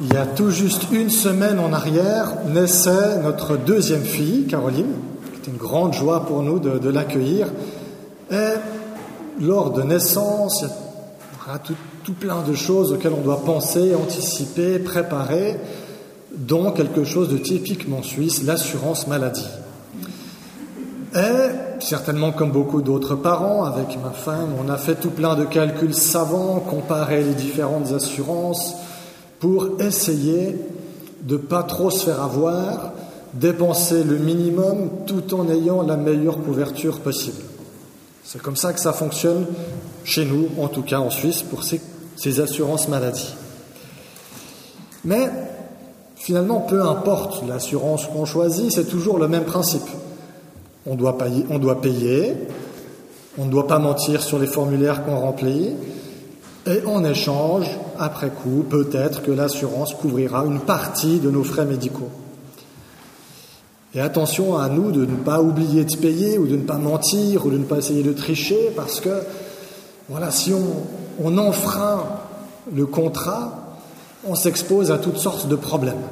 Il y a tout juste une semaine en arrière naissait notre deuxième fille, Caroline. C'était une grande joie pour nous de, l'accueillir. Et lors de naissance, il y a tout, plein de choses auxquelles on doit penser, anticiper, préparer, dont quelque chose de typiquement suisse, l'assurance maladie. Et, certainement comme beaucoup d'autres parents, avec ma femme, on a fait tout plein de calculs savants, comparé les différentes assurances, pour essayer de pas trop se faire avoir, dépenser le minimum tout en ayant la meilleure couverture possible. C'est comme ça que ça fonctionne chez nous, en tout cas en Suisse, pour ces, ces assurances maladie. Mais finalement, peu importe l'assurance qu'on choisit, c'est toujours le même principe. On doit, payer, on doit payer, on ne doit pas mentir sur les formulaires qu'on remplit, et en échange, après coup, peut-être que l'assurance couvrira une partie de nos frais médicaux. Et attention à nous de ne pas oublier de payer ou de ne pas mentir ou de ne pas essayer de tricher parce que, voilà, si on, enfreint le contrat, on s'expose à toutes sortes de problèmes.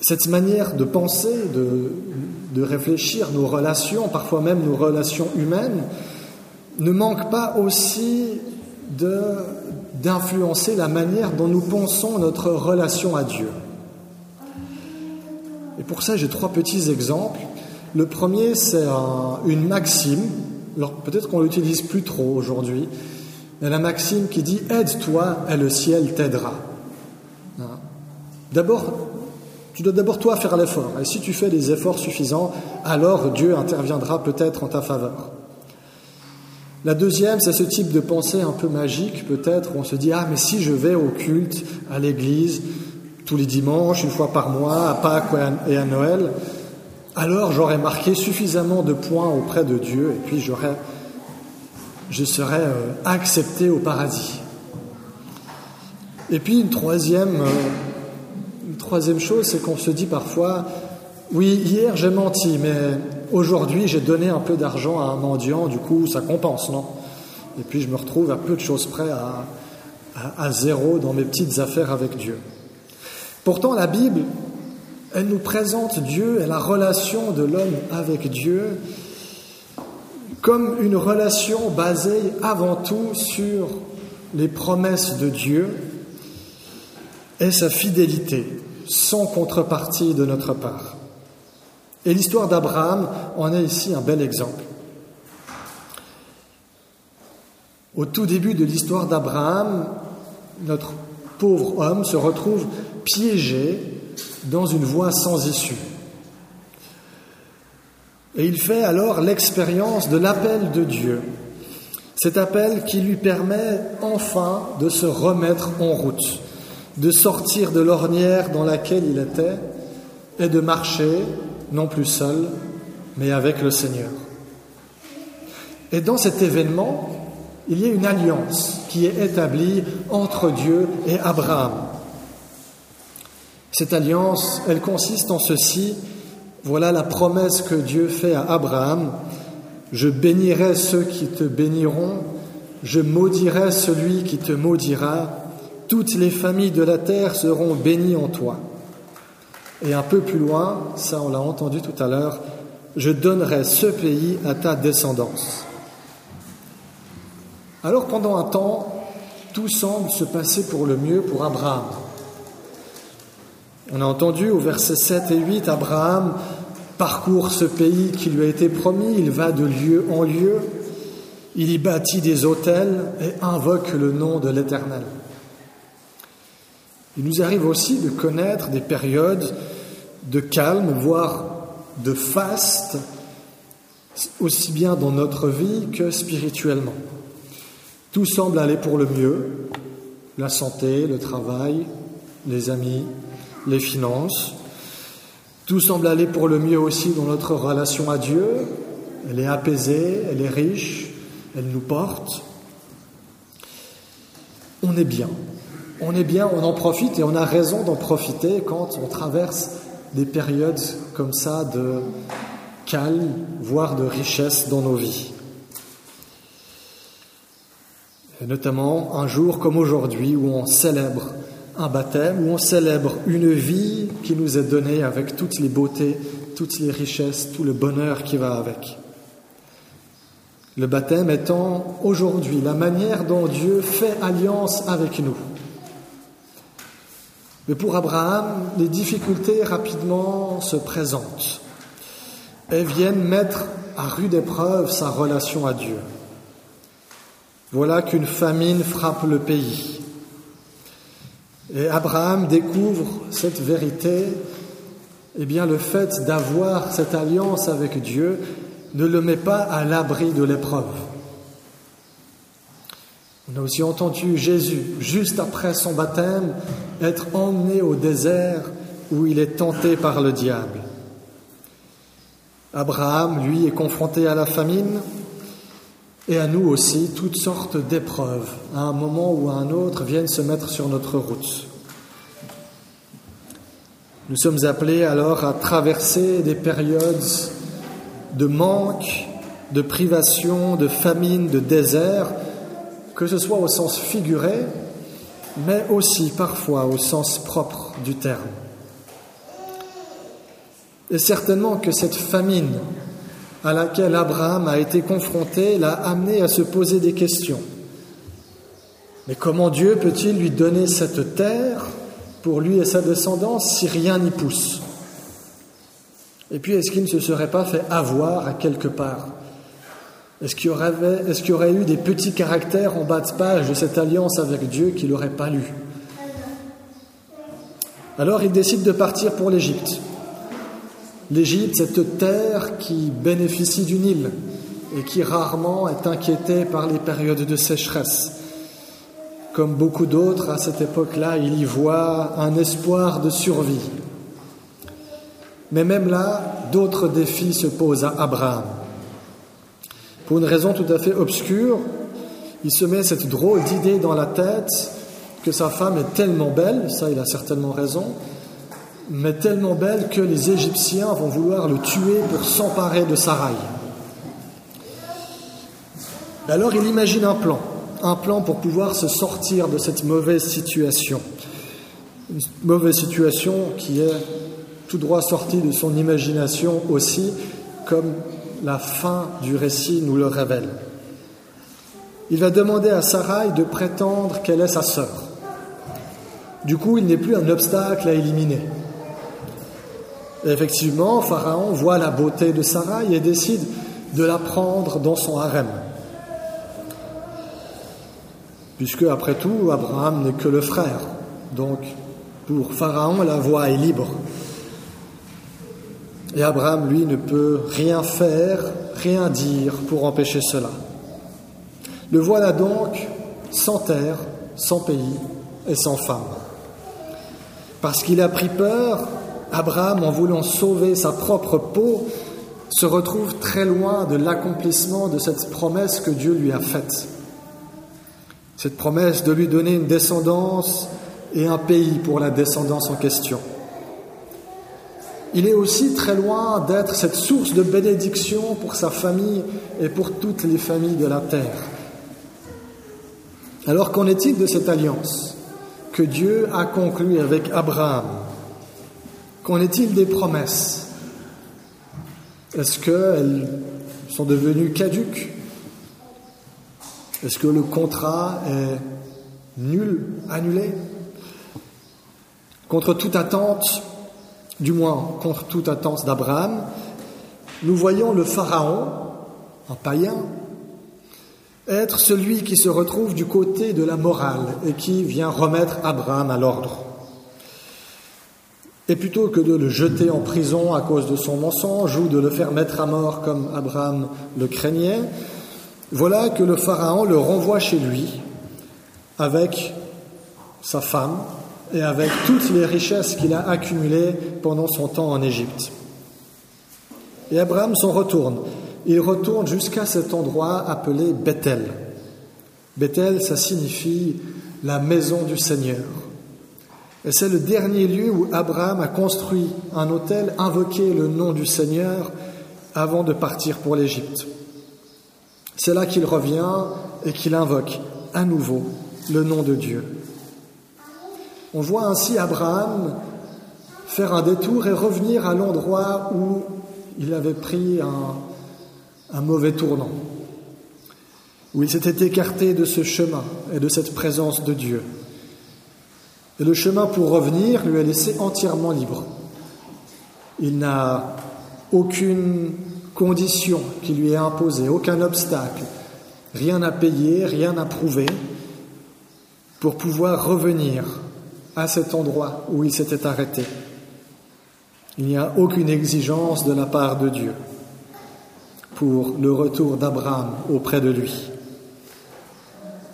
Cette manière de penser, de réfléchir nos relations, parfois même nos relations humaines, ne manque pas aussi d'influencer la manière dont nous pensons notre relation à Dieu. Et pour ça, j'ai trois petits exemples. Le premier, c'est une maxime. Alors peut-être qu'on l'utilise plus trop aujourd'hui, mais la maxime qui dit aide-toi et le ciel t'aidera. Hein? D'abord, tu dois d'abord toi faire l'effort. Et si tu fais des efforts suffisants, alors Dieu interviendra peut-être en ta faveur. La deuxième, c'est ce type de pensée un peu magique, peut-être, où on se dit Ah, mais si je vais au culte, à l'église, tous les dimanches, une fois par mois, à Pâques et à Noël, alors j'aurai marqué suffisamment de points auprès de Dieu et puis j'aurai, je serai euh, accepté au paradis. Et puis euh, une troisième chose, c'est qu'on se dit parfois Oui, hier j'ai menti, mais aujourd'hui j'ai donné un peu d'argent à un mendiant, du coup ça compense, non? Et puis je me retrouve à peu de choses près à, zéro dans mes petites affaires avec Dieu. Pourtant la Bible, elle nous présente Dieu et la relation de l'homme avec Dieu comme une relation basée avant tout sur les promesses de Dieu et sa fidélité, sans contrepartie de notre part. Et l'histoire d'Abraham en est ici un bel exemple. Au tout début de l'histoire d'Abraham, notre pauvre homme se retrouve piégé dans une voie sans issue. Et il fait alors l'expérience de l'appel de Dieu, cet appel qui lui permet enfin de se remettre en route, de sortir de l'ornière dans laquelle il était et de marcher non plus seul, mais avec le Seigneur. Et dans cet événement, il y a une alliance qui est établie entre Dieu et Abraham. Cette alliance, elle consiste en ceci. Voilà la promesse que Dieu fait à Abraham. Je bénirai ceux qui te béniront, je maudirai celui qui te maudira, toutes les familles de la terre seront bénies en toi. Et un peu plus loin, ça on l'a entendu tout à l'heure, je donnerai ce pays à ta descendance. Alors pendant un temps, tout semble se passer pour le mieux pour Abraham. On a entendu au verset 7 et 8, Abraham parcourt ce pays qui lui a été promis, il va de lieu en lieu, il y bâtit des hôtels et invoque le nom de l'Éternel. Il nous arrive aussi de connaître des périodes de calme, voire de faste, aussi bien dans notre vie que spirituellement. Tout semble aller pour le mieux, la santé, le travail, les amis, les finances. Tout semble aller pour le mieux aussi dans notre relation à Dieu. Elle est apaisée, elle est riche, elle nous porte. On est bien. On est bien, on en profite et on a raison d'en profiter quand on traverse des périodes comme ça de calme, voire de richesse dans nos vies. Et notamment un jour comme aujourd'hui où on célèbre un baptême, où on célèbre une vie qui nous est donnée avec toutes les beautés, toutes les richesses, tout le bonheur qui va avec. Le baptême étant aujourd'hui la manière dont Dieu fait alliance avec nous. Mais pour Abraham, les difficultés rapidement se présentent et viennent mettre à rude épreuve sa relation à Dieu. Voilà qu'une famine frappe le pays. Et Abraham découvre cette vérité, eh bien le fait d'avoir cette alliance avec Dieu ne le met pas à l'abri de l'épreuve. On a aussi entendu Jésus, juste après son baptême, être emmené au désert où il est tenté par le diable. Abraham, lui, est confronté à la famine et à nous aussi toutes sortes d'épreuves, à un moment ou à un autre, viennent se mettre sur notre route. Nous sommes appelés alors à traverser des périodes de manque, de privation, de famine, de désert, que ce soit au sens figuré, mais aussi parfois au sens propre du terme. Et certainement que cette famine à laquelle Abraham a été confronté l'a amené à se poser des questions. Mais comment Dieu peut-il lui donner cette terre pour lui et sa descendance si rien n'y pousse? Et puis est-ce qu'il ne se serait pas fait avoir à quelque part? Est-ce qu'il y, aurait, eu des petits caractères en bas de page de cette alliance avec Dieu qu'il n'aurait pas lu? Alors il décide de partir pour l'Égypte. L'Égypte, cette terre qui bénéficie d'une île et qui rarement est inquiétée par les périodes de sécheresse. Comme beaucoup d'autres, à cette époque-là, il y voit un espoir de survie. Mais même là, d'autres défis se posent à Abraham. Pour une raison tout à fait obscure, il se met cette drôle d'idée dans la tête que sa femme est tellement belle, ça il a certainement raison, mais tellement belle que les Égyptiens vont vouloir le tuer pour s'emparer de Sarai. Alors il imagine un plan, un plan pour pouvoir se sortir de cette mauvaise situation. Une mauvaise situation qui est tout droit sortie de son imagination aussi, comme la fin du récit nous le révèle. Il va demander à Sarai de prétendre qu'elle est sa sœur. Du coup, il n'est plus un obstacle à éliminer. effectivement, Pharaon voit la beauté de Sarai et décide de la prendre dans son harem. Puisque, après tout, Abraham n'est que le frère. Donc, pour Pharaon, la voie est libre. Et Abraham, lui, ne peut rien faire, rien dire pour empêcher cela. Le voilà donc sans terre, sans pays et sans femme. Parce qu'il a pris peur, Abraham, en voulant sauver sa propre peau, se retrouve très loin de l'accomplissement de cette promesse que Dieu lui a faite. Cette promesse de lui donner une descendance et un pays pour la descendance en question il est aussi très loin d'être cette source de bénédiction pour sa famille et pour toutes les familles de la terre. Alors qu'en est-il de cette alliance que Dieu a conclue avec Abraham? Qu'en est-il des promesses? Est-ce qu'elles sont devenues caduques? Est-ce que le contrat est nul, annulé? Contre toute attente, du moins contre toute attente d'Abraham, nous voyons le Pharaon, un païen, être celui qui se retrouve du côté de la morale et qui vient remettre Abraham à l'ordre. Et plutôt que de le jeter en prison à cause de son mensonge ou de le faire mettre à mort comme Abraham le craignait, voilà que le Pharaon le renvoie chez lui avec sa femme, et avec toutes les richesses qu'il a accumulées pendant son temps en Égypte. Et Abraham s'en retourne. Il retourne jusqu'à cet endroit appelé Bethel. Bethel, ça signifie la maison du Seigneur. Et c'est le dernier lieu où Abraham a construit un hôtel, invoqué le nom du Seigneur avant de partir pour l'Égypte. C'est là qu'il revient et qu'il invoque à nouveau le nom de Dieu. On voit ainsi Abraham faire un détour et revenir à l'endroit où il avait pris un, mauvais tournant, où il s'était écarté de ce chemin et de cette présence de Dieu. Et le chemin pour revenir lui est laissé entièrement libre. Il n'a aucune condition qui lui est imposée, aucun obstacle, rien à payer, rien à prouver pour pouvoir revenir à cet endroit où il s'était arrêté. Il n'y a aucune exigence de la part de Dieu pour le retour d'Abraham auprès de lui.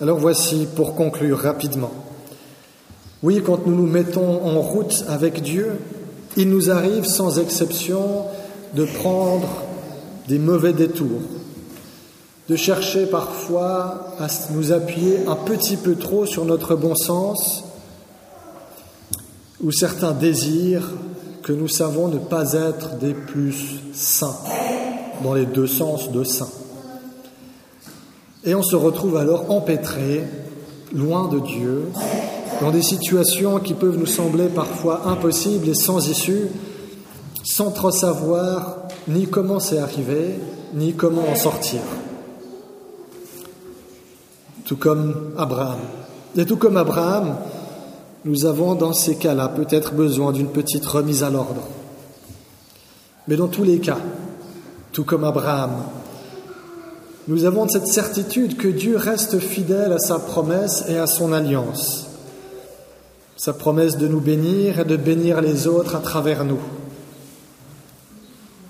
Alors voici pour conclure rapidement. Oui, quand nous nous mettons en route avec Dieu, il nous arrive sans exception de prendre des mauvais détours, de chercher parfois à nous appuyer un petit peu trop sur notre bon sens ou certains désirs que nous savons ne pas être des plus saints, dans les deux sens de saints. Et on se retrouve alors empêtré, loin de Dieu, dans des situations qui peuvent nous sembler parfois impossibles et sans issue, sans trop savoir ni comment c'est arrivé, ni comment en sortir. Tout comme Abraham. Et tout comme Abraham, nous avons dans ces cas-là peut-être besoin d'une petite remise à l'ordre. Mais dans tous les cas, tout comme Abraham, nous avons cette certitude que Dieu reste fidèle à sa promesse et à son alliance sa promesse de nous bénir et de bénir les autres à travers nous.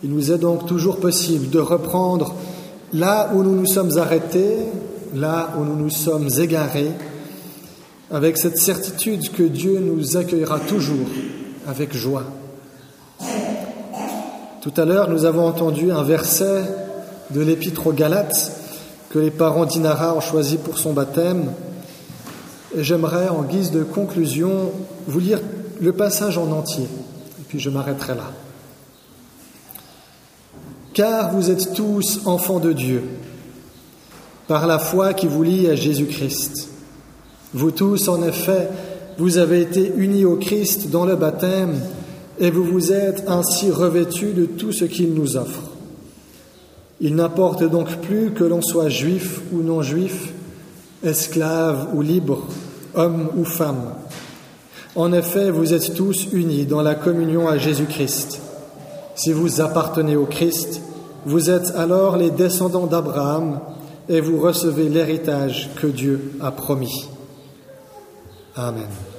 Il nous est donc toujours possible de reprendre là où nous nous sommes arrêtés, là où nous nous sommes égarés, avec cette certitude que Dieu nous accueillera toujours avec joie. Tout à l'heure, nous avons entendu un verset de l'Épître aux Galates que les parents d'Inara ont choisi pour son baptême. Et j'aimerais, en guise de conclusion, vous lire le passage en entier, et puis je m'arrêterai là. Car vous êtes tous enfants de Dieu, par la foi qui vous lie à Jésus-Christ. Vous tous, en effet, vous avez été unis au Christ dans le baptême, et vous vous êtes ainsi revêtus de tout ce qu'il nous offre. Il n'importe donc plus que l'on soit juif ou non juif, esclave ou libre, homme ou femme. En effet, vous êtes tous unis dans la communion à Jésus-Christ. Si vous appartenez au Christ, vous êtes alors les descendants d'Abraham et vous recevez l'héritage que Dieu a promis. Amen.